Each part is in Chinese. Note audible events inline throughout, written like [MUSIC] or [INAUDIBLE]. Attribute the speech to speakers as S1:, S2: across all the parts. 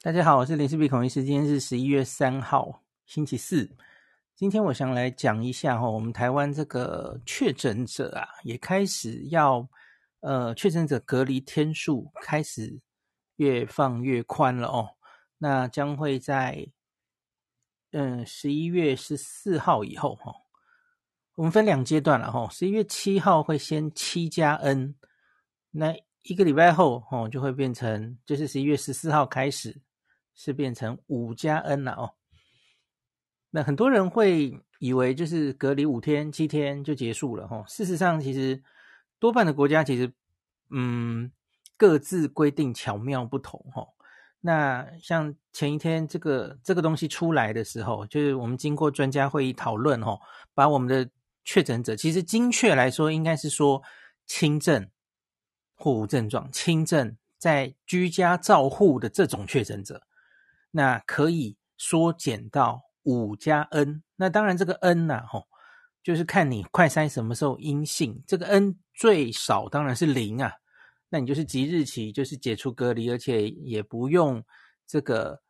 S1: 大家好，我是林氏璧孔医师。今天是十一月三号，星期四。今天我想来讲一下哈，我们台湾这个确诊者啊，也开始要呃，确诊者隔离天数开始越放越宽了哦。那将会在嗯十一月十四号以后哈，我们分两阶段了哈。十一月七号会先七加 N，那一个礼拜后哦，就会变成就是十一月十四号开始。是变成五加 N 了哦，那很多人会以为就是隔离五天、七天就结束了哦。事实上，其实多半的国家其实嗯各自规定巧妙不同哦。那像前一天这个这个东西出来的时候，就是我们经过专家会议讨论哦，把我们的确诊者，其实精确来说应该是说轻症或无症状、轻症在居家照护的这种确诊者。那可以缩减到五加 N，那当然这个 N 呐，吼，就是看你快筛什么时候阴性，这个 N 最少当然是零啊，那你就是即日起就是解除隔离，而且也不用这个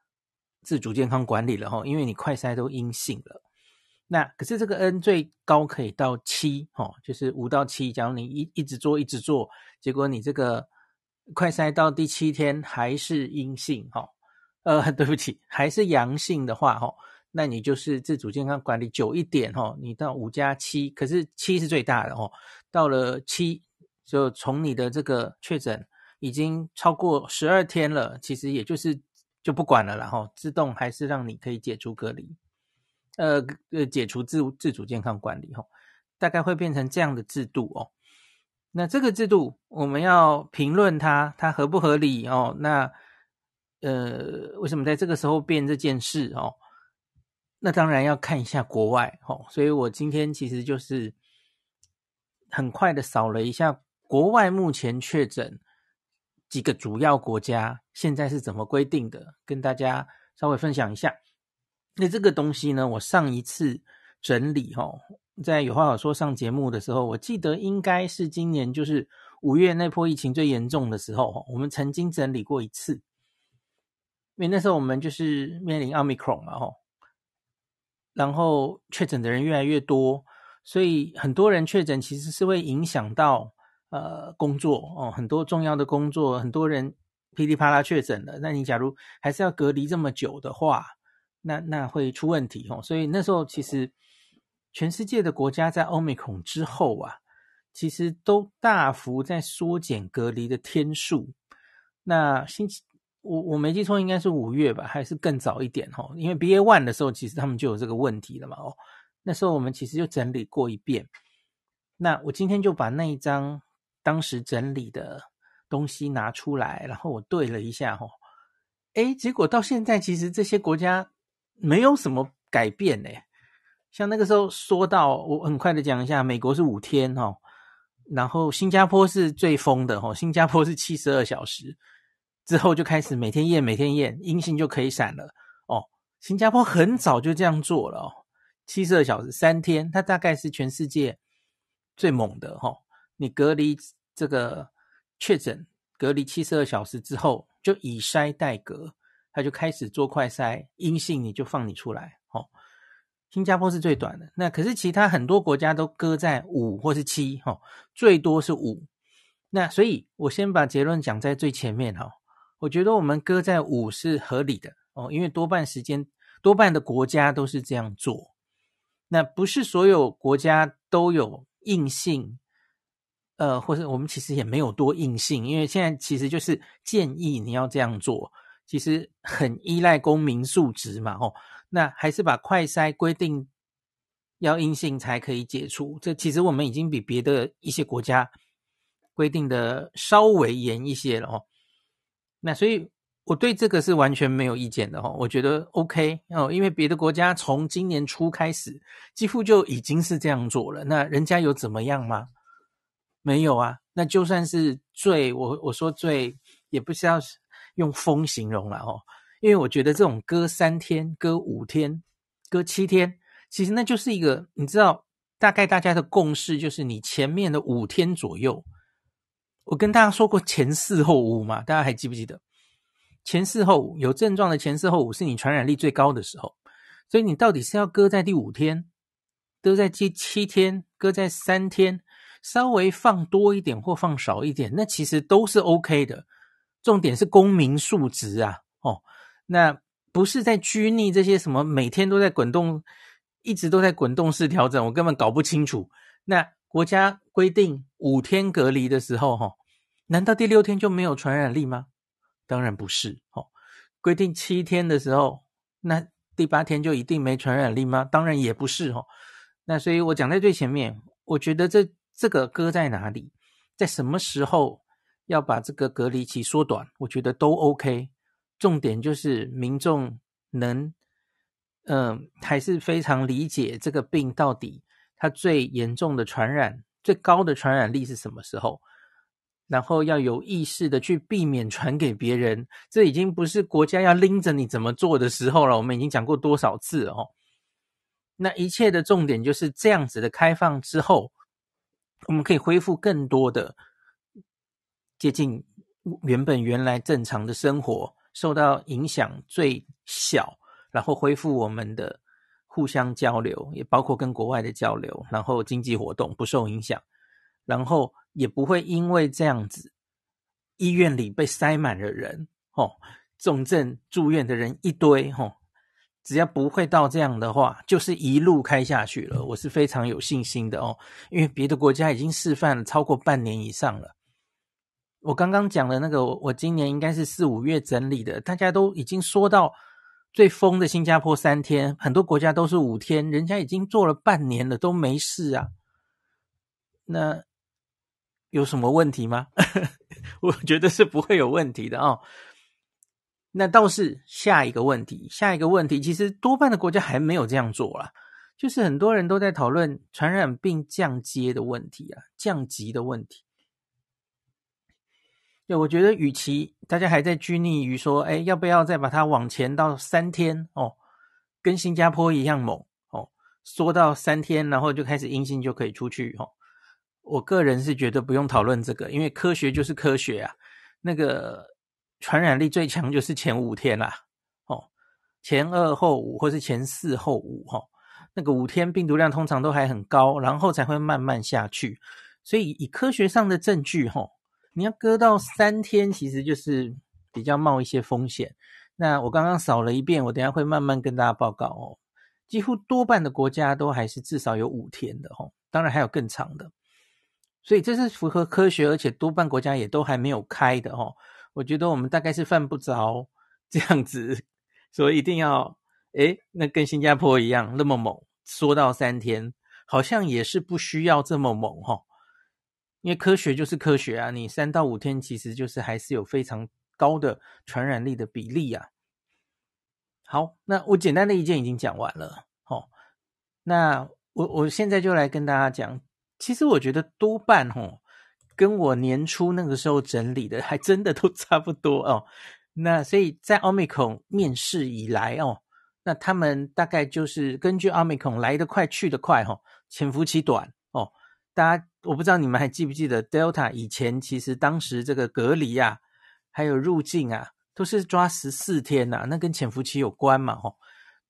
S1: 自主健康管理了吼，因为你快筛都阴性了。那可是这个 N 最高可以到七，吼，就是五到七，假如你一一直做一直做，结果你这个快筛到第七天还是阴性，吼。呃，[LAUGHS] 对不起，还是阳性的话，哈，那你就是自主健康管理久一点，哈，你到五加七，可是七是最大的，哦，到了七，就从你的这个确诊已经超过十二天了，其实也就是就不管了，然后自动还是让你可以解除隔离，呃呃，解除自自主健康管理，哈，大概会变成这样的制度，哦，那这个制度我们要评论它，它合不合理，哦，那。呃，为什么在这个时候变这件事哦？那当然要看一下国外哦。所以我今天其实就是很快的扫了一下国外目前确诊几个主要国家现在是怎么规定的，跟大家稍微分享一下。那这个东西呢，我上一次整理哦，在有话好说上节目的时候，我记得应该是今年就是五月那波疫情最严重的时候，我们曾经整理过一次。因为那时候我们就是面临奥密克戎嘛，吼，然后确诊的人越来越多，所以很多人确诊其实是会影响到呃工作哦，很多重要的工作，很多人噼里啪啦确诊了。那你假如还是要隔离这么久的话，那那会出问题哦。所以那时候其实全世界的国家在奥密克戎之后啊，其实都大幅在缩减隔离的天数。那星期。我我没记错，应该是五月吧，还是更早一点哈？因为 BA one 的时候，其实他们就有这个问题了嘛。哦，那时候我们其实就整理过一遍。那我今天就把那一张当时整理的东西拿出来，然后我对了一下哈。诶，结果到现在其实这些国家没有什么改变呢。像那个时候说到，我很快的讲一下，美国是五天哈，然后新加坡是最疯的哈，新加坡是七十二小时。之后就开始每天验，每天验，阴性就可以闪了哦。新加坡很早就这样做了哦，七十二小时三天，它大概是全世界最猛的哈、哦。你隔离这个确诊，隔离七十二小时之后，就以筛代隔，他就开始做快筛，阴性你就放你出来哦。新加坡是最短的，那可是其他很多国家都搁在五或是七哈、哦，最多是五。那所以我先把结论讲在最前面哈。哦我觉得我们搁在五是合理的哦，因为多半时间、多半的国家都是这样做。那不是所有国家都有硬性，呃，或者我们其实也没有多硬性，因为现在其实就是建议你要这样做，其实很依赖公民素质嘛，哦，那还是把快筛规定要阴性才可以解除。这其实我们已经比别的一些国家规定的稍微严一些了哦。那所以我对这个是完全没有意见的哈，我觉得 OK 哦，因为别的国家从今年初开始几乎就已经是这样做了，那人家有怎么样吗？没有啊，那就算是最我我说最也不需要用疯形容了哦，因为我觉得这种搁三天、搁五天、搁七天，其实那就是一个你知道，大概大家的共识就是你前面的五天左右。我跟大家说过前四后五嘛，大家还记不记得？前四后五，有症状的前四后五是你传染力最高的时候，所以你到底是要搁在第五天，搁在第七天，搁在三天，稍微放多一点或放少一点，那其实都是 OK 的。重点是公民素质啊，哦，那不是在拘泥这些什么每天都在滚动，一直都在滚动式调整，我根本搞不清楚。那国家规定五天隔离的时候，哈，难道第六天就没有传染力吗？当然不是，哦，规定七天的时候，那第八天就一定没传染力吗？当然也不是，哦。那所以我讲在最前面，我觉得这这个搁在哪里，在什么时候要把这个隔离期缩短，我觉得都 OK。重点就是民众能，嗯、还是非常理解这个病到底它最严重的传染、最高的传染力是什么时候。然后要有意识的去避免传给别人，这已经不是国家要拎着你怎么做的时候了。我们已经讲过多少次哦。那一切的重点就是这样子的开放之后，我们可以恢复更多的接近原本原来正常的生活，受到影响最小，然后恢复我们的互相交流，也包括跟国外的交流，然后经济活动不受影响，然后。也不会因为这样子，医院里被塞满了人，哦，重症住院的人一堆，哦，只要不会到这样的话，就是一路开下去了。我是非常有信心的哦，因为别的国家已经示范了超过半年以上了。我刚刚讲的那个，我今年应该是四五月整理的，大家都已经说到最疯的新加坡三天，很多国家都是五天，人家已经做了半年了，都没事啊。那。有什么问题吗？[LAUGHS] 我觉得是不会有问题的哦。那倒是下一个问题，下一个问题，其实多半的国家还没有这样做啦，就是很多人都在讨论传染病降阶的问题啊，降级的问题。对，我觉得与其大家还在拘泥于说，哎，要不要再把它往前到三天哦，跟新加坡一样猛哦，缩到三天，然后就开始阴性就可以出去哦。我个人是觉得不用讨论这个，因为科学就是科学啊。那个传染力最强就是前五天啦，哦，前二后五或是前四后五哈，那个五天病毒量通常都还很高，然后才会慢慢下去。所以以科学上的证据哈，你要割到三天，其实就是比较冒一些风险。那我刚刚扫了一遍，我等下会慢慢跟大家报告哦。几乎多半的国家都还是至少有五天的哈，当然还有更长的。所以这是符合科学，而且多半国家也都还没有开的哦。我觉得我们大概是犯不着这样子，所以一定要诶，那跟新加坡一样那么猛，缩到三天，好像也是不需要这么猛哈。因为科学就是科学啊，你三到五天其实就是还是有非常高的传染力的比例啊。好，那我简单的意见已经讲完了，好，那我我现在就来跟大家讲。其实我觉得多半吼，跟我年初那个时候整理的还真的都 [LAUGHS] 差不多哦。那所以在奥密克戎面世以来哦，那他们大概就是根据奥密克戎来得快去得快哈，潜伏期短哦。大家我不知道你们还记不记得 Delta 以前其实当时这个隔离啊，还有入境啊，都是抓十四天呐、啊，那跟潜伏期有关嘛吼。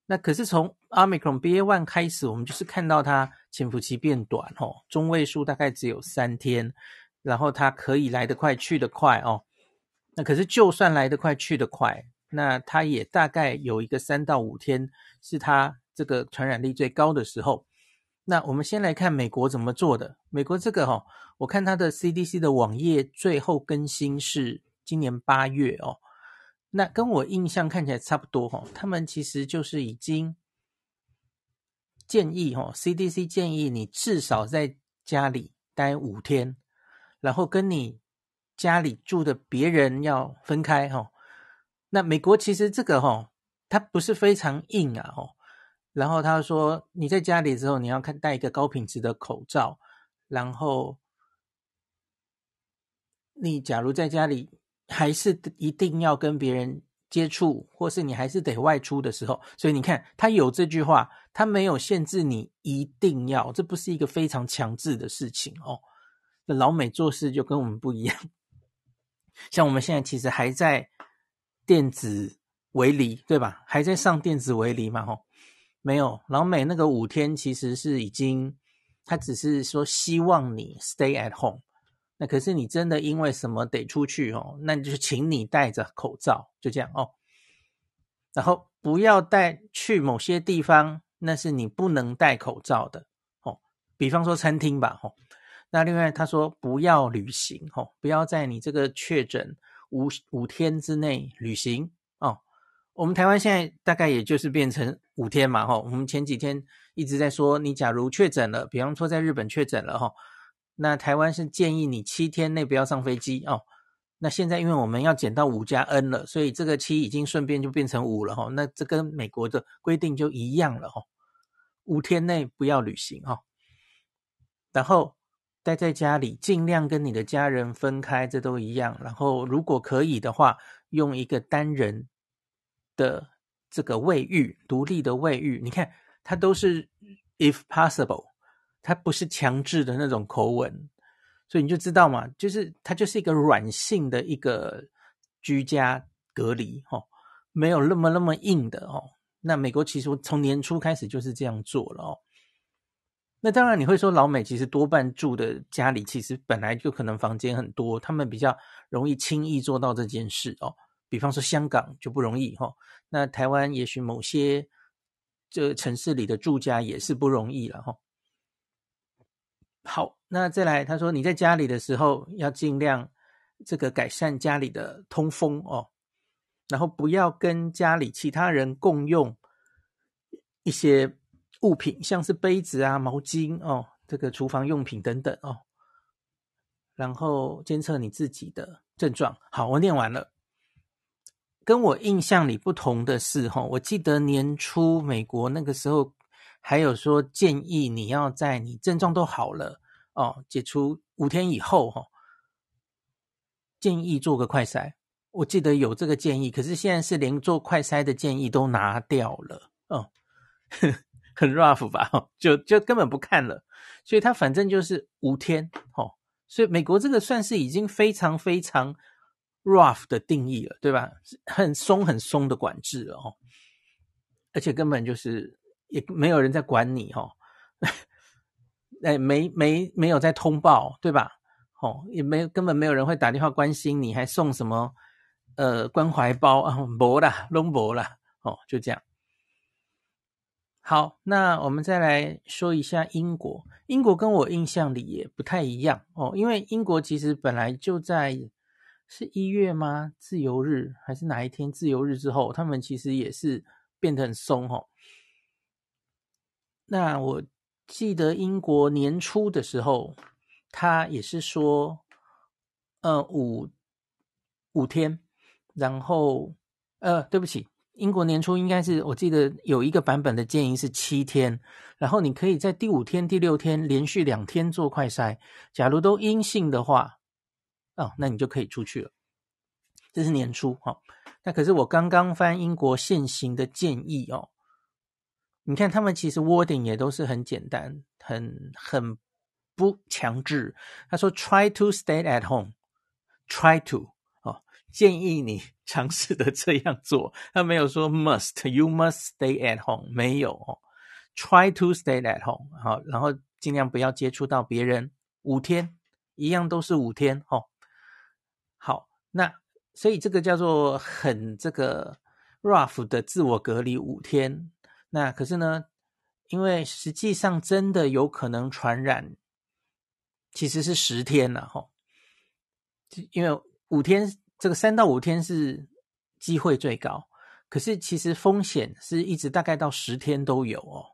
S1: 那可是从 Omicron BA.1 开始，我们就是看到它潜伏期变短哦，中位数大概只有三天，然后它可以来得快去得快哦。那可是就算来得快去得快，那它也大概有一个三到五天是它这个传染力最高的时候。那我们先来看美国怎么做的。美国这个哈，我看它的 CDC 的网页最后更新是今年八月哦。那跟我印象看起来差不多哈，他们其实就是已经建议哈，CDC 建议你至少在家里待五天，然后跟你家里住的别人要分开哈。那美国其实这个哈，它不是非常硬啊哈。然后他说你在家里之后，你要看戴一个高品质的口罩，然后你假如在家里。还是一定要跟别人接触，或是你还是得外出的时候，所以你看，他有这句话，他没有限制你一定要，这不是一个非常强制的事情哦。那老美做事就跟我们不一样，像我们现在其实还在电子围篱，对吧？还在上电子围篱嘛？吼，没有。老美那个五天其实是已经，他只是说希望你 stay at home。那可是你真的因为什么得出去哦？那就是请你戴着口罩，就这样哦。然后不要带去某些地方，那是你不能戴口罩的哦。比方说餐厅吧，吼。那另外他说不要旅行，吼，不要在你这个确诊五五天之内旅行哦。我们台湾现在大概也就是变成五天嘛，哈。我们前几天一直在说，你假如确诊了，比方说在日本确诊了，哈。那台湾是建议你七天内不要上飞机哦。那现在因为我们要减到五加 N 了，所以这个七已经顺便就变成五了哈、那这跟美国的规定就一样了哈、五天内不要旅行哈、然后待在家里，尽量跟你的家人分开，这都一样。然后如果可以的话，用一个单人的这个卫浴，独立的卫浴，你看它都是 if possible。它不是强制的那种口吻，所以你就知道嘛，就是它就是一个软性的一个居家隔离哦，没有那么那么硬的哦。那美国其实从年初开始就是这样做了哦。那当然你会说，老美其实多半住的家里其实本来就可能房间很多，他们比较容易轻易做到这件事哦。比方说香港就不容易哈，那台湾也许某些这城市里的住家也是不容易了哈。好，那再来，他说你在家里的时候要尽量这个改善家里的通风哦，然后不要跟家里其他人共用一些物品，像是杯子啊、毛巾哦，这个厨房用品等等哦，然后监测你自己的症状。好，我念完了。跟我印象里不同的是，哈，我记得年初美国那个时候。还有说建议你要在你症状都好了哦，解除五天以后哈、建议做个快筛。我记得有这个建议，可是现在是连做快筛的建议都拿掉了哦，[LAUGHS] 很 rough 吧？就就根本不看了，所以他反正就是五天哦。所以美国这个算是已经非常非常 rough 的定义了，对吧？很松很松的管制了哦，而且根本就是。也没有人在管你哈、哦，[LAUGHS] 哎，没没没有在通报，对吧？哦，也没根本没有人会打电话关心你，还送什么呃关怀包啊？薄啦，拢没啦，哦，就这样。好，那我们再来说一下英国。英国跟我印象里也不太一样哦，因为英国其实本来就在是一月吗？自由日还是哪一天？自由日之后，他们其实也是变得很松哦。那我记得英国年初的时候，他也是说，呃，五五天，然后，呃，对不起，英国年初应该是我记得有一个版本的建议是七天，然后你可以在第五天、第六天连续两天做快筛，假如都阴性的话，哦，那你就可以出去了。这是年初哈，哦，那可是我刚刚翻英国现行的建议哦。你看，他们其实 wording 也都是很简单，很很不强制。他说：“Try to stay at home. Try to 哦，建议你尝试的这样做。”他没有说 must, you must stay at home，没有哦。Try to stay at home，好，然后尽量不要接触到别人，五天一样都是五天哦。那所以这个叫做很这个 rough 的自我隔离五天。那可是呢，因为实际上真的有可能传染，其实是十天了哈。因为五天这个三到五天是机会最高，可是其实风险是一直大概到十天都有哦。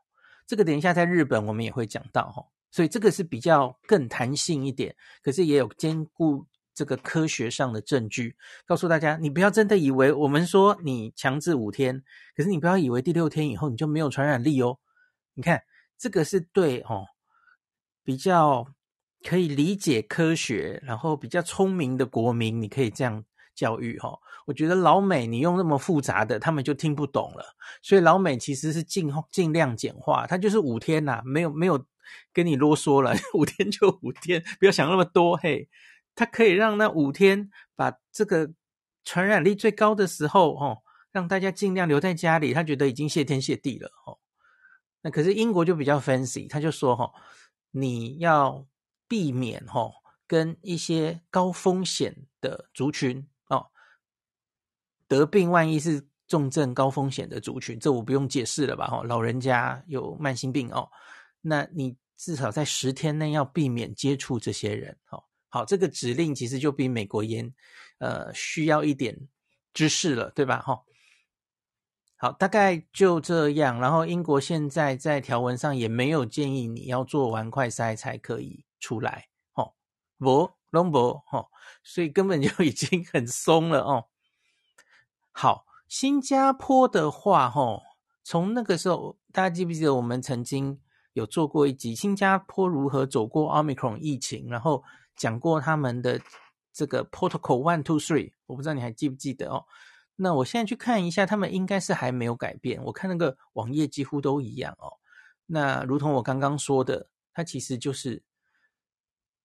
S1: 这个等一下在日本我们也会讲到哈，所以这个是比较更弹性一点，可是也有兼顾。这个科学上的证据告诉大家，你不要真的以为我们说你强制五天，可是你不要以为第六天以后你就没有传染力哦。你看，这个是对哦，比较可以理解科学，然后比较聪明的国民，你可以这样教育哈、哦。我觉得老美你用那么复杂的，他们就听不懂了。所以老美其实是尽尽量简化，他就是五天呐、啊，没有没有跟你啰嗦了，[LAUGHS] 五天就五天，不要想那么多嘿。他可以让那五天把这个传染力最高的时候，哦，让大家尽量留在家里，他觉得已经谢天谢地了，哦。那可是英国就比较 fancy，他就说，哈，你要避免，哈，跟一些高风险的族群，哦，得病，万一是重症高风险的族群，这我不用解释了吧，哈，老人家有慢性病，哦，那你至少在十天内要避免接触这些人，哦。好，这个指令其实就比美国严，呃，需要一点知识了，对吧？哈，好，大概就这样。然后英国现在在条文上也没有建议你要做完快筛才可以出来，哦，不，拢不，哈，所以根本就 [LAUGHS] 已经很松了哦。好，新加坡的话，哈，从那个时候，大家记不记得我们曾经有做过一集新加坡如何走过 Omicron 疫情，然后。讲过他们的这个 protocol one two three，我不知道你还记不记得哦。那我现在去看一下，他们应该是还没有改变。我看那个网页几乎都一样哦。那如同我刚刚说的，它其实就是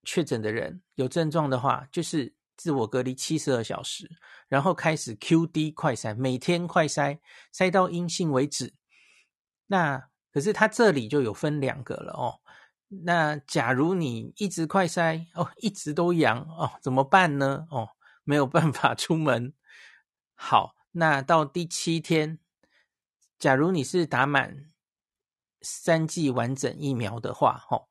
S1: 确诊的人有症状的话，就是自我隔离七十二小时，然后开始 QD 快筛，每天快筛筛到阴性为止。那可是它这里就有分两个了哦。那假如你一直快筛哦，一直都阳哦，怎么办呢？哦，没有办法出门。好，那到第七天，假如你是打满三剂完整疫苗的话，哦，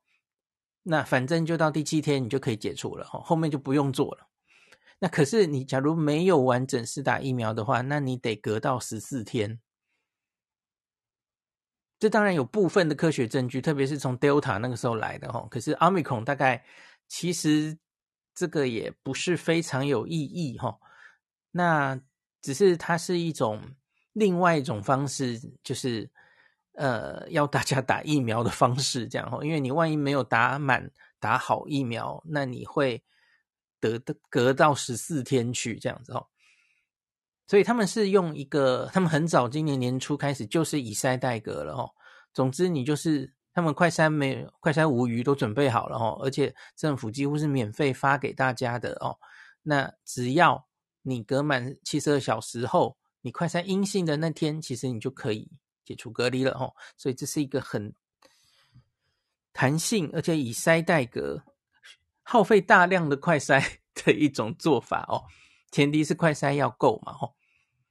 S1: 那反正就到第七天你就可以解除了，哦，后面就不用做了。那可是你假如没有完整四打疫苗的话，那你得隔到十四天。这当然有部分的科学证据，特别是从 Delta 那个时候来的哈。可是 Omicron 大概其实这个也不是非常有意义哈。那只是它是一种另外一种方式，就是呃要大家打疫苗的方式这样哈。因为你万一没有打满打好疫苗，那你会得隔到十四天去这样子哈。所以他们是用一个，他们很早今年年初开始就是以筛代隔了哦。总之，你就是他们快筛没快筛无余都准备好了哦，而且政府几乎是免费发给大家的哦。那只要你隔满七十二小时后，你快筛阴性的那天，其实你就可以解除隔离了哦。所以这是一个很弹性，而且以筛代隔，耗费大量的快筛的一种做法哦。前提是快筛要够嘛哦。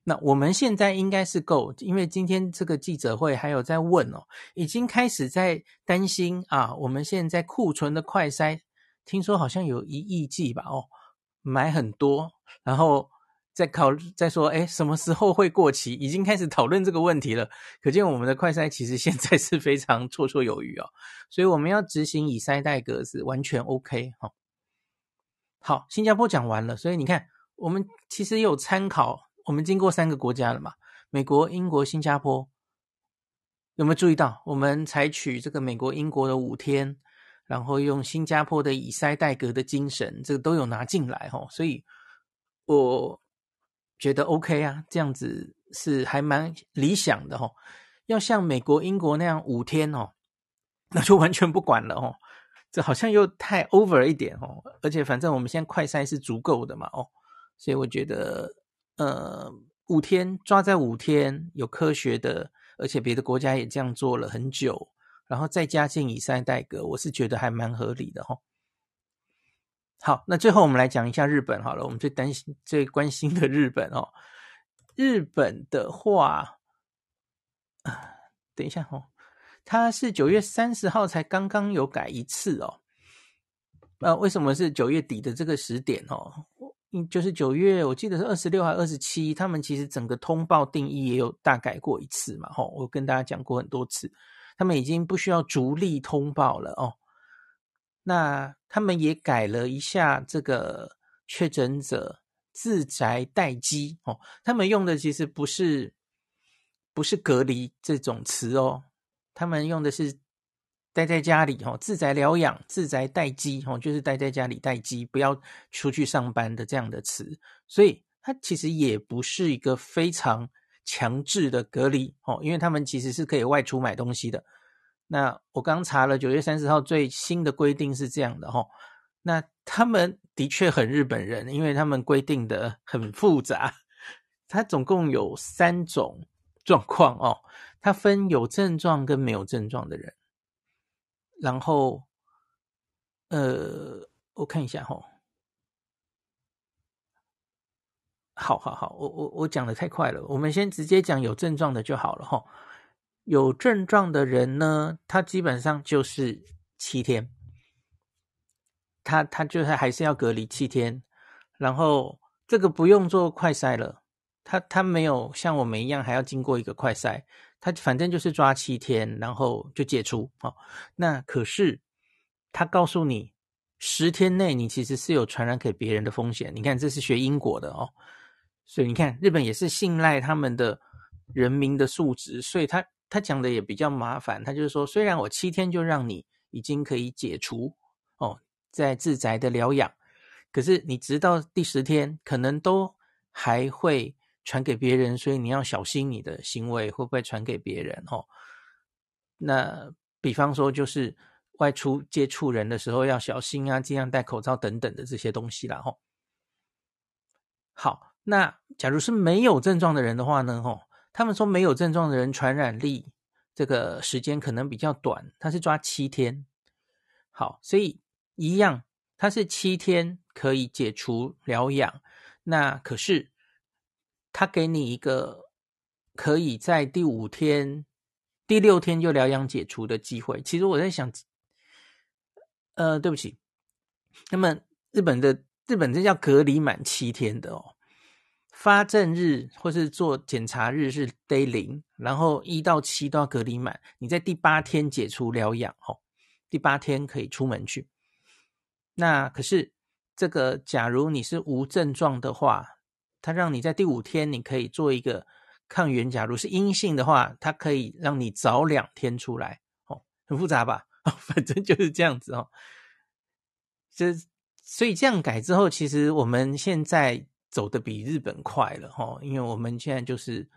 S1: 那我们现在应该是够，因为今天这个记者会还有在问哦，已经开始在担心啊。我们现在库存的快筛，听说好像有一亿剂吧？哦，买很多，然后再考再说，哎，什么时候会过期？已经开始讨论这个问题了。可见我们的快筛其实现在是非常绰绰有余哦，所以我们要执行以筛代隔是完全 OK 哈。好，新加坡讲完了，所以你看，我们其实有参考。我们经过三个国家了嘛？美国、英国、新加坡，有没有注意到？我们采取这个美国、英国的五天，然后用新加坡的以塞代隔的精神，这个都有拿进来哦。所以我觉得 OK 啊，这样子是还蛮理想的哦。要像美国、英国那样五天哦，那就完全不管了哦。这好像又太 over 一点哦。而且反正我们现在快筛是足够的嘛哦，所以我觉得。呃，五天抓在五天，有科学的，而且别的国家也这样做了很久，然后再加进以赛代隔，我是觉得还蛮合理的齁。好，那最后我们来讲一下日本好了，我们最担心、最关心的日本哦。日本的话，啊，等一下哦，它是九月三十号才刚刚有改一次哦。那为什么是九月底的这个时点哦？嗯，就是九月，我记得是二十六还是二十七，他们其实整个通报定义也有大改过一次嘛，吼，我跟大家讲过很多次，他们已经不需要逐例通报了哦。那他们也改了一下这个确诊者自宅待机哦，他们用的其实不是不是隔离这种词哦，他们用的是。待在家里哈，自宅疗养、自宅待机哈，就是待在家里待机，不要出去上班的这样的词。所以它其实也不是一个非常强制的隔离哦，因为他们其实是可以外出买东西的。那我刚查了九月三十号最新的规定是这样的哈，那他们的确很日本人，因为他们规定的很复杂。它总共有三种状况哦，它分有症状跟没有症状的人。然后，呃，我看一下哈、好好好，我我我讲的太快了，我们先直接讲有症状的就好了哈、有症状的人呢，他基本上就是七天。他他就是还是要隔离七天，然后这个不用做快筛了，他他没有像我们一样还要经过一个快筛，他反正就是抓七天，然后就解除。哦，那可是他告诉你，十天内你其实是有传染给别人的风险。你看，这是学英国的哦，所以你看日本也是信赖他们的人民的素质，所以他他讲的也比较麻烦。他就是说，虽然我七天就让你已经可以解除哦。在自宅的疗养，可是你直到第十天，可能都还会传给别人，所以你要小心你的行为会不会传给别人哦。那比方说，就是外出接触人的时候要小心啊，尽量戴口罩等等的这些东西啦。吼。好，那假如是没有症状的人的话呢？哦，他们说没有症状的人传染力这个时间可能比较短，他是抓七天。好，所以。一样，它是七天可以解除疗养，那可是他给你一个可以在第五天、第六天就疗养解除的机会。其实我在想，呃，对不起，那么日本的日本这叫隔离满七天的哦，发证日或是做检查日是 day 零，然后一到七都要隔离满，你在第八天解除疗养哦，第八天可以出门去。那可是这个，假如你是无症状的话，他让你在第五天你可以做一个抗原，假如是阴性的话，它可以让你早两天出来。哦，很复杂吧？[LAUGHS] 哦，反正就是这样子哦。这所以这样改之后，其实我们现在走的比日本快了哈，因为我们现在就是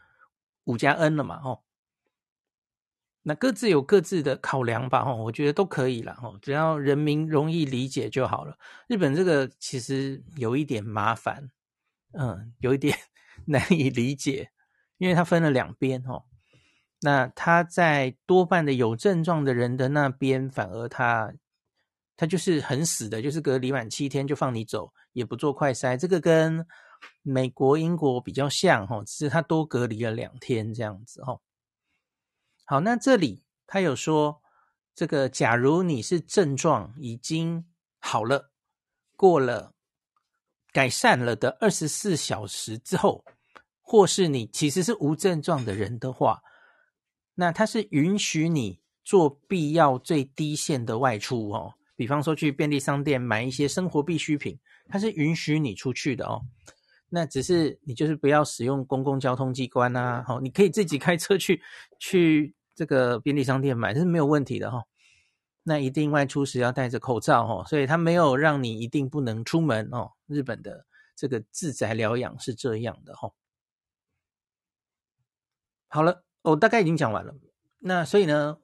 S1: 五加 N 了嘛，哦。那各自有各自的考量吧，哦，我觉得都可以啦，哦，只要人民容易理解就好了。日本这个其实有一点麻烦，嗯，有一点 [LAUGHS] 难以理解，因为它分了两边，哦。那他在多半的有症状的人的那边，反而他他就是很死的，就是隔离满七天就放你走，也不做快筛。这个跟美国、英国比较像，吼，只是他多隔离了两天这样子，吼。好，那这里他有说，这个假如你是症状已经好了，过了改善了的二十四小时之后，或是你其实是无症状的人的话，那他是允许你做必要最低限的外出哦，比方说去便利商店买一些生活必需品，他是允许你出去的哦。那只是你就是不要使用公共交通机关啊，好，你可以自己开车去去。这个便利商店买这是没有问题的哈，那一定外出时要戴着口罩哈，所以他没有让你一定不能出门哦。日本的这个自宅疗养是这样的哈。好了，我大概已经讲完了。那所以呢，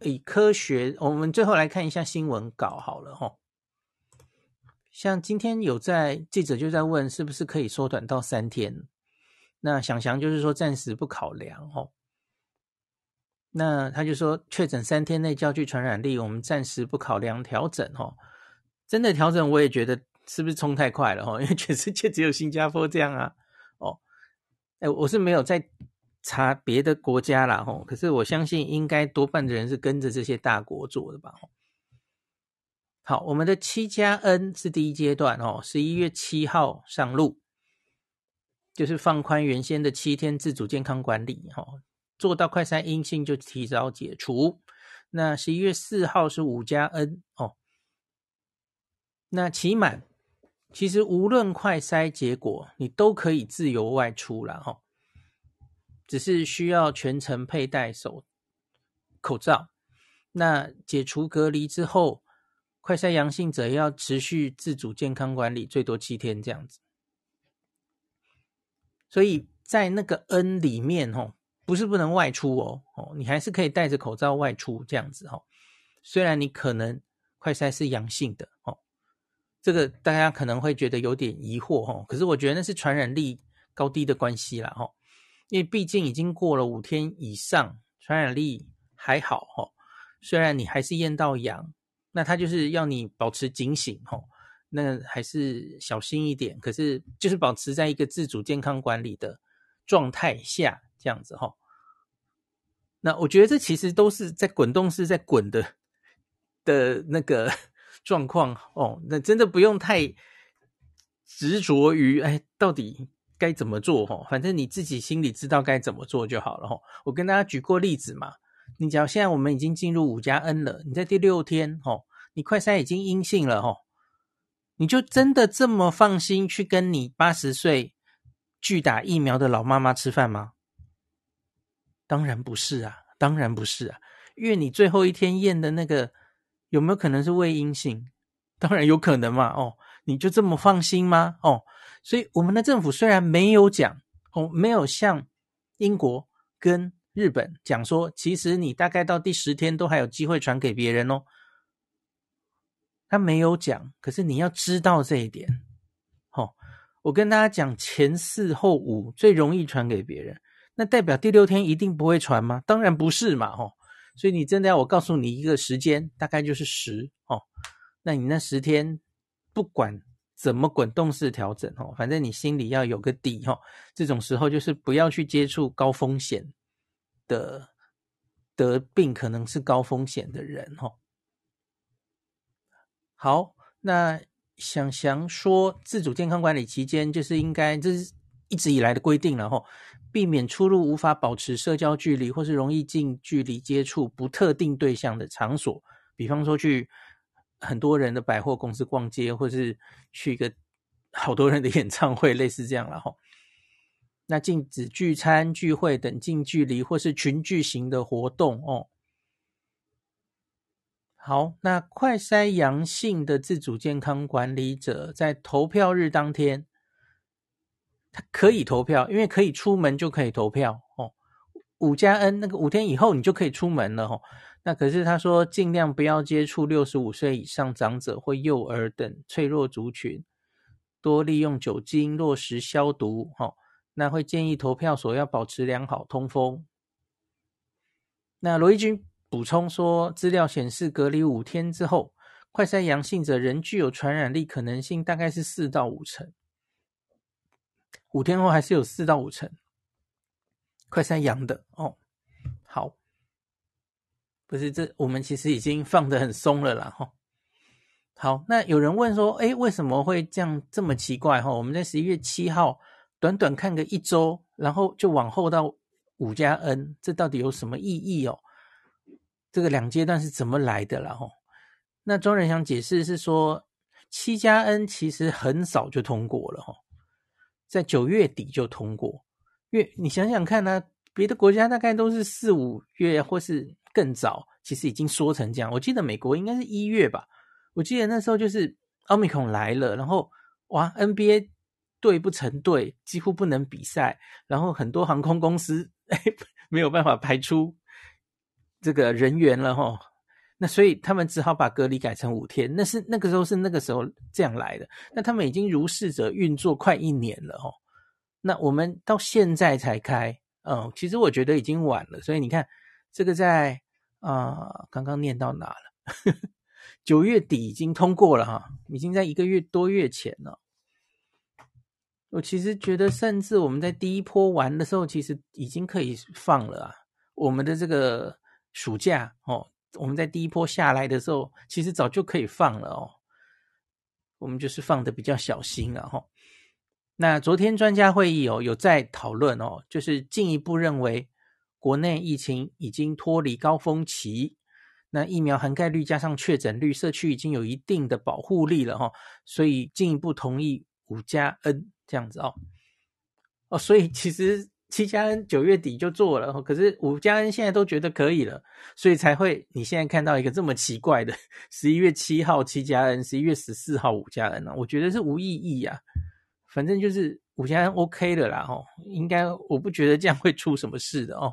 S1: 以科学，我们最后来看一下新闻稿好了哈。像今天有在记者就在问，是不是可以缩短到三天？那想想就是说暂时不考量哦。那他就说，确诊三天内较具传染力，我们暂时不考量调整哦。真的调整，我也觉得是不是冲太快了哦？[LAUGHS] 因为全世界只有新加坡这样啊。哦，哎，我是没有在查别的国家啦哦。可是我相信，应该多半的人是跟着这些大国做的吧？好，我们的七加 N 是第一阶段哦，十一月七号上路，就是放宽原先的七天自主健康管理哦。做到快筛阴性就提早解除。那十一月四号是五加 N 哦。那期满，其实无论快筛结果，你都可以自由外出了哈、哦。只是需要全程佩戴手口罩。那解除隔离之后，快筛阳性者要持续自主健康管理，最多七天这样子。所以在那个 N 里面哦。不是不能外出哦，哦，你还是可以戴着口罩外出这样子哦。虽然你可能快筛是阳性的哦，这个大家可能会觉得有点疑惑哈，可是我觉得那是传染力高低的关系啦哈，因为毕竟已经过了五天以上，传染力还好哈，虽然你还是验到阳，那他就是要你保持警醒哈，那还是小心一点，可是就是保持在一个自主健康管理的状态下这样子哈。那我觉得这其实都是在滚动式在滚的的那个。[LAUGHS] 状况哦，那真的不用太执着于哎，到底该怎么做哈？反正你自己心里知道该怎么做就好了哈。我跟大家举过例子嘛，你只要现在我们已经进入五加 N 了，你在第六天哦，你快筛已经阴性了哦，你就真的这么放心去跟你八十岁拒打疫苗的老妈妈吃饭吗？当然不是啊，当然不是啊，因为你最后一天验的那个。有没有可能是伪阴性？[LAUGHS] 当然有可能嘛！哦，你就这么放心吗？哦，所以我们的政府虽然没有讲哦，没有像英国跟日本讲说，其实你大概到第十天都还有机会传给别人哦。他没有讲，可是你要知道这一点。哦，我跟大家讲，前四后五最容易传给别人，那代表第六天一定不会传吗？当然不是嘛！哦。所以你真的要我告诉你一个时间，大概就是十哦。那你那十天不管怎么滚动式调整哦，反正你心里要有个底哦。这种时候就是不要去接触高风险的得病可能是高风险的人哦。好，那想想说自主健康管理期间就是应该这是一直以来的规定了吼。避免出入无法保持社交距离，或是容易近距离接触不特定对象的场所，比方说去很多人的百货公司逛街，或是去一个好多人的演唱会，类似这样了哈。那禁止聚餐、聚会等近距离或是群聚型的活动哦。好，那快筛阳性的自主健康管理者，在投票日当天。他可以投票，因为可以出门就可以投票哦。五加 N 那个五天以后你就可以出门了哦。那可是他说尽量不要接触六十五岁以上长者或幼儿等脆弱族群，多利用酒精落实消毒哦。那会建议投票所要保持良好通风。那罗一军补充说，资料显示隔离五天之后，快筛阳性者仍具有传染力可能性，大概是四到五成。五天后还是有四到五成快三阳的哦。好，不是这，我们其实已经放得很松了啦。哈。好，那有人问说，哎，为什么会这样这么奇怪？哈，我们在十一月七号短短看个一周，然后就往后到五加 N，这到底有什么意义哦？这个两阶段是怎么来的啦？哈，那庄仁祥解释是说，七加 N 其实很早就通过了哈。在九月底就通过，因为你想想看呢、别的国家大概都是四五月或是更早，其实已经说成这样。我记得美国应该是一月吧，我记得那时候就是奥密克戎来了，然后哇，NBA 队不成队，几乎不能比赛，然后很多航空公司 [LAUGHS] 哎没有办法排出这个人员了哈。那所以他们只好把隔离改成五天，那是那个时候是那个时候这样来的。那他们已经如是者运作快一年了哦。那我们到现在才开，嗯，其实我觉得已经晚了。所以你看，这个在啊、刚刚念到哪了？九月底已经通过了哈，已经在一个月多月前了。我其实觉得，甚至我们在第一波玩的时候，其实已经可以放了啊。我们的这个暑假哦。我们在第一波下来的时候，其实早就可以放了哦。我们就是放的比较小心了哈。那昨天专家会议哦，有在讨论哦，就是进一步认为国内疫情已经脱离高峰期，那疫苗涵盖率加上确诊率，社区已经有一定的保护力了哈，所以进一步同意五加 N 这样子哦。哦，所以其实。七加 N 九月底就做了，可是五加 N 现在都觉得可以了，所以才会你现在看到一个这么奇怪的十一月七号七加 N，十一月十四号五加 N 啊，我觉得是无意义、啊。反正就是五加 N OK 的啦，哦，应该我不觉得这样会出什么事的哦。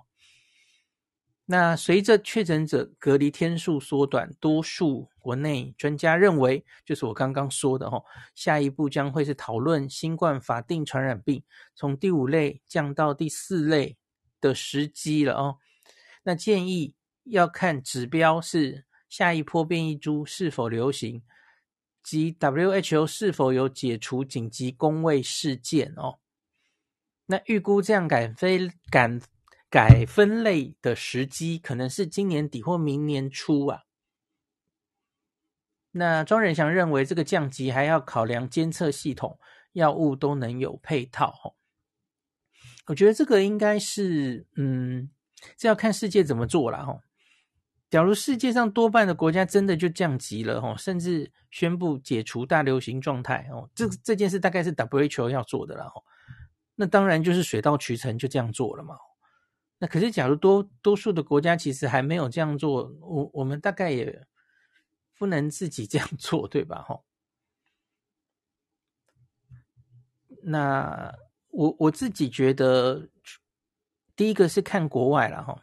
S1: 那随着确诊者隔离天数缩短，多数国内专家认为，就是我刚刚说的哈，下一步将会是讨论新冠法定传染病从第五类降到第四类的时机了哦。那建议要看指标是下一波变异株是否流行，及 WHO 是否有解除紧急公卫事件哦。那预估这样改非改改分类的时机，可能是今年底或明年初啊。那庄仁祥认为，这个降级还要考量监测系统、药物都能有配套。我觉得这个应该是，嗯，这要看世界怎么做了哈。假如世界上多半的国家真的就降级了哈，甚至宣布解除大流行状态哦，这这件事大概是 WHO 要做的了哈。那当然就是水到渠成就这样做了嘛。那可是假如多多数的国家其实还没有这样做，我我们大概也不能自己这样做，对吧？哈。那我我自己觉得，第一个是看国外了哈。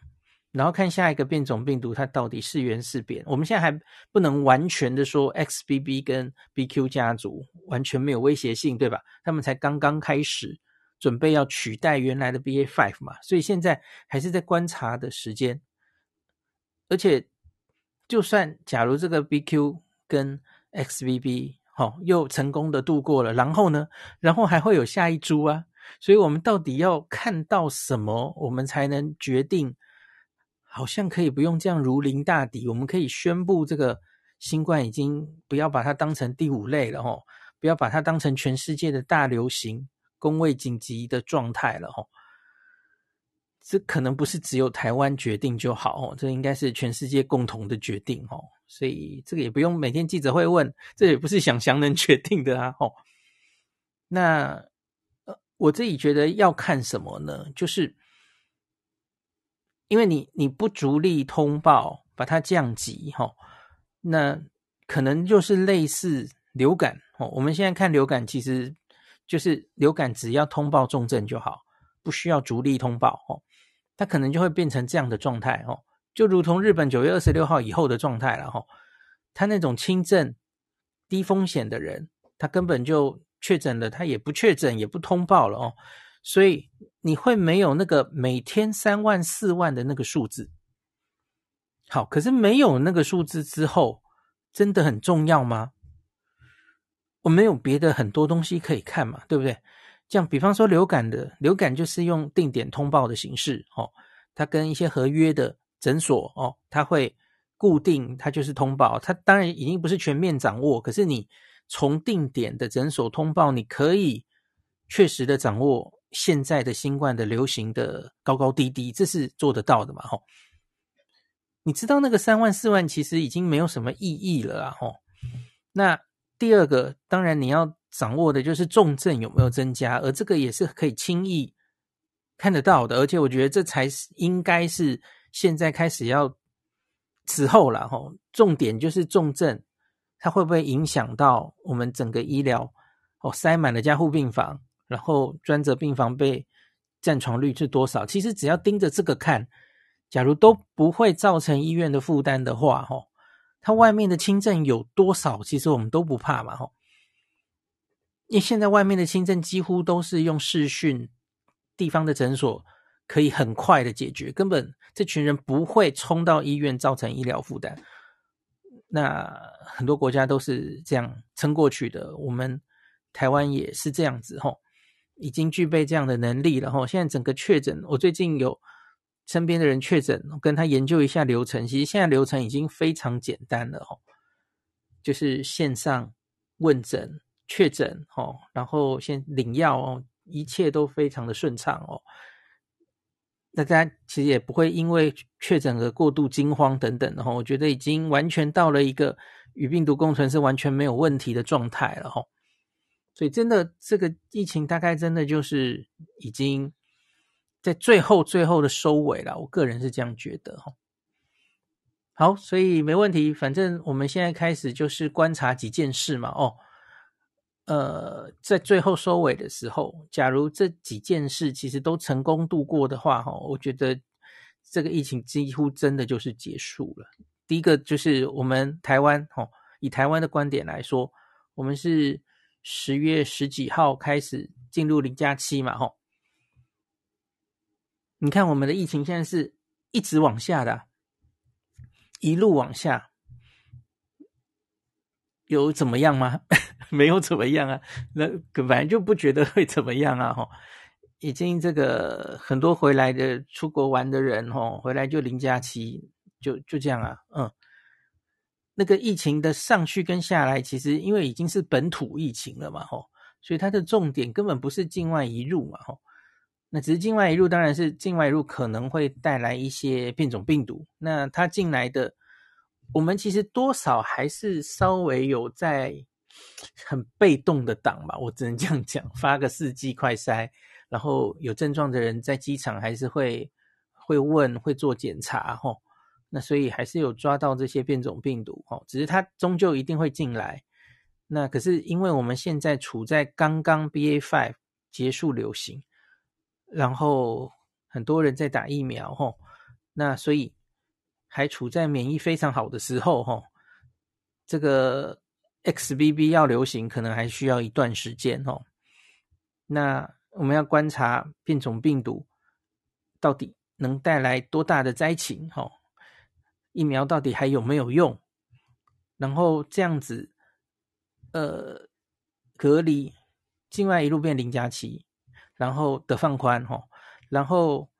S1: 然后看下一个变种病毒，它到底是原是变？我们现在还不能完全的说 XBB 跟 BQ 家族完全没有威胁性，对吧？他们才刚刚开始准备要取代原来的 BA five 嘛，所以现在还是在观察的时间。而且，就算假如这个 BQ 跟 XBB 好、哦、又成功的度过了，然后呢，然后还会有下一株啊，所以我们到底要看到什么，我们才能决定？好像可以不用这样如临大敌，我们可以宣布这个新冠已经不要把它当成第五类了吼，不要把它当成全世界的大流行、公卫紧急的状态了吼。这可能不是只有台湾决定就好哦，这应该是全世界共同的决定哦。所以这个也不用每天记者会问，这也不是想想能决定的啊吼。那呃，我自己觉得要看什么呢？就是。因为你你不逐例通报，把它降级哈，那可能就是类似流感哦。我们现在看流感，其实就是流感只要通报重症就好，不需要逐例通报哦。它可能就会变成这样的状态哦，就如同日本九月二十六号以后的状态了哈。他那种轻症、低风险的人，他根本就确诊了，他也不确诊，也不通报了哦。所以你会没有那个每天三万四万的那个数字。好，可是没有那个数字之后，真的很重要吗？我没有别的很多东西可以看嘛，对不对？这样比方说流感的，流感就是用定点通报的形式，哦，它跟一些合约的诊所，哦，它会固定，它就是通报，它当然已经不是全面掌握，可是你从定点的诊所通报，你可以确实的掌握。现在的新冠的流行的高高低低，这是做得到的嘛？吼，你知道那个三万四万其实已经没有什么意义了啦，吼。那第二个，当然你要掌握的就是重症有没有增加，而这个也是可以轻易看得到的，而且我觉得这才是应该是现在开始要此后了，哈。重点就是重症，它会不会影响到我们整个医疗？哦，塞满了加护病房。然后专责病房被占床率是多少？其实只要盯着这个看，假如都不会造成医院的负担的话，吼，它外面的轻症有多少？其实我们都不怕嘛，吼。因为现在外面的轻症几乎都是用视讯，地方的诊所可以很快的解决，根本这群人不会冲到医院造成医疗负担。那很多国家都是这样撑过去的，我们台湾也是这样子，吼。已经具备这样的能力了吼。现在整个确诊，我最近有身边的人确诊，跟他研究一下流程。其实现在流程已经非常简单了哈，就是线上问诊确诊哦，然后先领药哦，一切都非常的顺畅哦。大家其实也不会因为确诊而过度惊慌等等的哈。我觉得已经完全到了一个与病毒共存是完全没有问题的状态了哈。所以真的，这个疫情大概真的就是已经在最后最后的收尾了。我个人是这样觉得哈。好，所以没问题，反正我们现在开始就是观察几件事嘛。哦，呃，在最后收尾的时候，假如这几件事其实都成功度过的话，哈，我觉得这个疫情几乎真的就是结束了。第一个就是我们台湾，哈，以台湾的观点来说，我们是十月十几号开始进入零加期嘛，哈。你看我们的疫情现在是一直往下的，一路往下，有怎么样吗？[LAUGHS] 没有怎么样啊，那本来就不觉得会怎么样啊，吼。已经这个很多回来的出国玩的人，哦，回来就零加七。就就这样啊，嗯，那个疫情的上去跟下来，其实因为已经是本土疫情了嘛，吼，所以它的重点根本不是境外移入嘛，吼，那只是境外一入，当然是境外一入可能会带来一些变种病毒，那它进来的，我们其实多少还是稍微有在很被动的挡吧，我只能这样讲，发个四季快筛，然后有症状的人在机场还是会会问，会做检查，吼。那所以还是有抓到这些变种病毒哦，只是它终究一定会进来。那可是因为我们现在处在刚刚 BA five 结束流行，然后很多人在打疫苗吼，那所以还处在免疫非常好的时候吼，这个 XBB 要流行可能还需要一段时间吼。那我们要观察变种病毒到底能带来多大的灾情吼。疫苗到底还有没有用？然后这样子，呃，隔离境外一路变零加七，然后的放宽哈，然后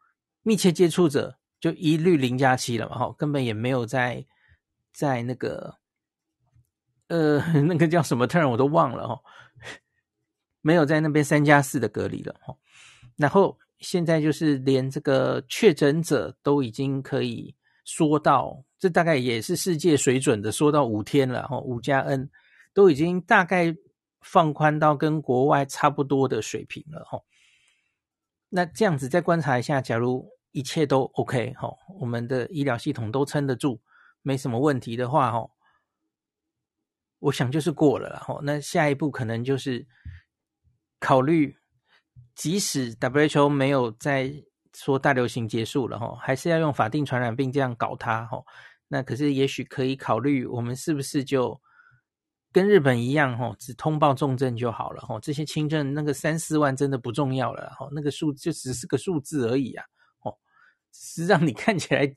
S1: 密切接触者就一律零加七了嘛哈，根本也没有在在那个呃 [LAUGHS] 那个叫什么 turn 我都忘了哈，没有在那边三加四的隔离了哈，然后现在就是连这个确诊者都已经可以。说到这大概也是世界水准的，说到五天了哈，五加 N 都已经大概放宽到跟国外差不多的水平了哈。那这样子再观察一下，假如一切都 OK 哈，我们的医疗系统都撑得住，没什么问题的话哈，我想就是过了了哈。那下一步可能就是考虑，即使 WHO 没有在。说大流行结束了哈，还是要用法定传染病这样搞它哈？那可是也许可以考虑，我们是不是就跟日本一样哈，只通报重症就好了哈？这些轻症那个三四万真的不重要了哈，那个数就只是个数字而已啊，哦，是让你看起来，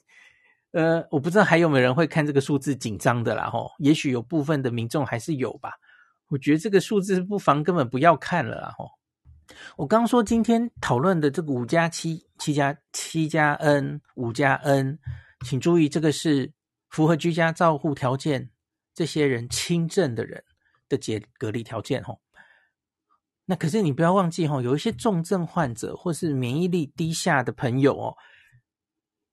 S1: 呃，我不知道还有没有人会看这个数字紧张的啦哈？也许有部分的民众还是有吧，我觉得这个数字不妨根本不要看了啦哈。我刚说今天讨论的这个五加七、七加七加 N、五加 N，请注意，这个是符合居家照护条件这些人轻症的人的解隔离条件吼。那可是你不要忘记吼，有一些重症患者或是免疫力低下的朋友哦，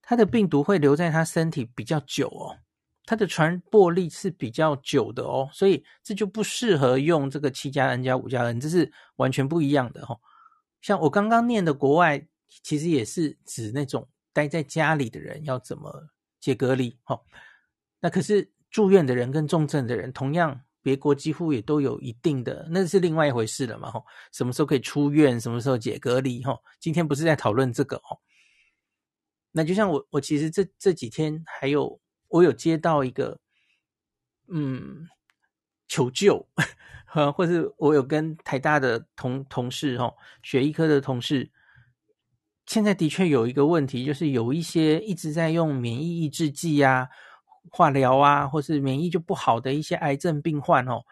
S1: 他的病毒会留在他身体比较久哦。他的传播力是比较久的哦，所以这就不适合用这个七加 N 加五加 N，这是完全不一样的哈、哦。像我刚刚念的国外，其实也是指那种待在家里的人要怎么解隔离哈、哦。那可是住院的人跟重症的人，同样别国几乎也都有一定的，那是另外一回事了嘛吼。什么时候可以出院，什么时候解隔离吼？今天不是在讨论这个哦。那就像我我其实这这几天还有。我有接到一个，嗯，求救，呵，[LAUGHS] 或是我有跟台大的同同事，哈，血液科的同事，现在的确有一个问题，就是有一些一直在用免疫抑制剂啊、化疗啊，或是免疫就不好的一些癌症病患，哦，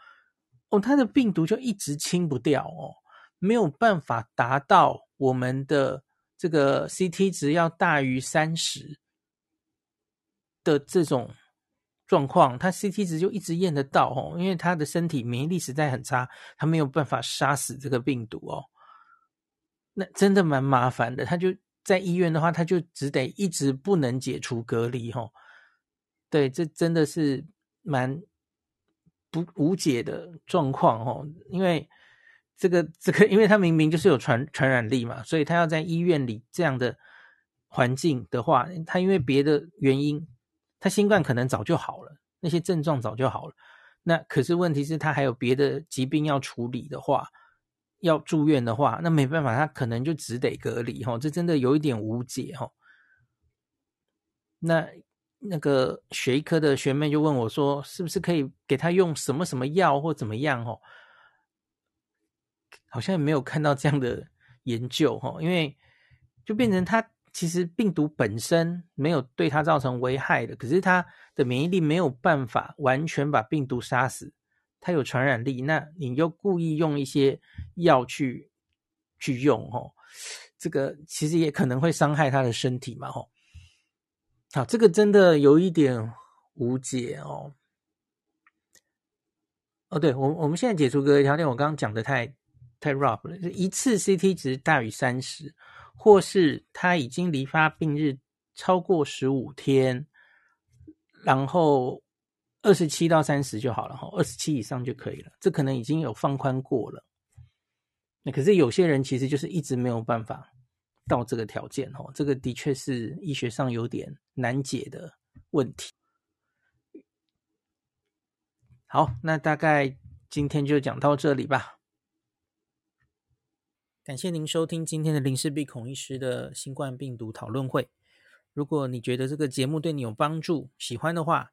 S1: 哦，他的病毒就一直清不掉，哦，没有办法达到我们的这个 CT 值要大于三十。的这种状况，他 CT 值就一直验得到哦，因为他的身体免疫力实在很差，他没有办法杀死这个病毒哦。那真的蛮麻烦的，他就在医院的话，他就只得一直不能解除隔离哦。对，这真的是蛮不无解的状况哦，因为这个这个，因为他明明就是有传传染力嘛，所以他要在医院里这样的环境的话，他因为别的原因。他新冠可能早就好了，那些症状早就好了。那可是问题是，他还有别的疾病要处理的话，要住院的话，那没办法，他可能就只得隔离哈。这真的有一点无解哈。那那个学医科的学妹就问我说，是不是可以给他用什么什么药或怎么样？哦，好像也没有看到这样的研究，哦，因为就变成他其实病毒本身没有对他造成危害的，可是他的免疫力没有办法完全把病毒杀死，他有传染力，那你又故意用一些药去去用，哦，这个其实也可能会伤害他的身体嘛，哦。好，这个真的有一点无解哦。哦，对，我我们现在解除隔离条件，我刚刚讲的太太 rough 了，一次 CT 值大于三十，或是他已经离发病日超过十五天，然后二十七到三十就好了哈，二十七以上就可以了，这可能已经有放宽过了。那可是有些人其实就是一直没有办法。到这个条件哦，这个的确是医学上有点难解的问题。好，那大概今天就讲到这里吧。感谢您收听今天的林氏璧孔医师的新冠病毒讨论会。如果你觉得这个节目对你有帮助，喜欢的话，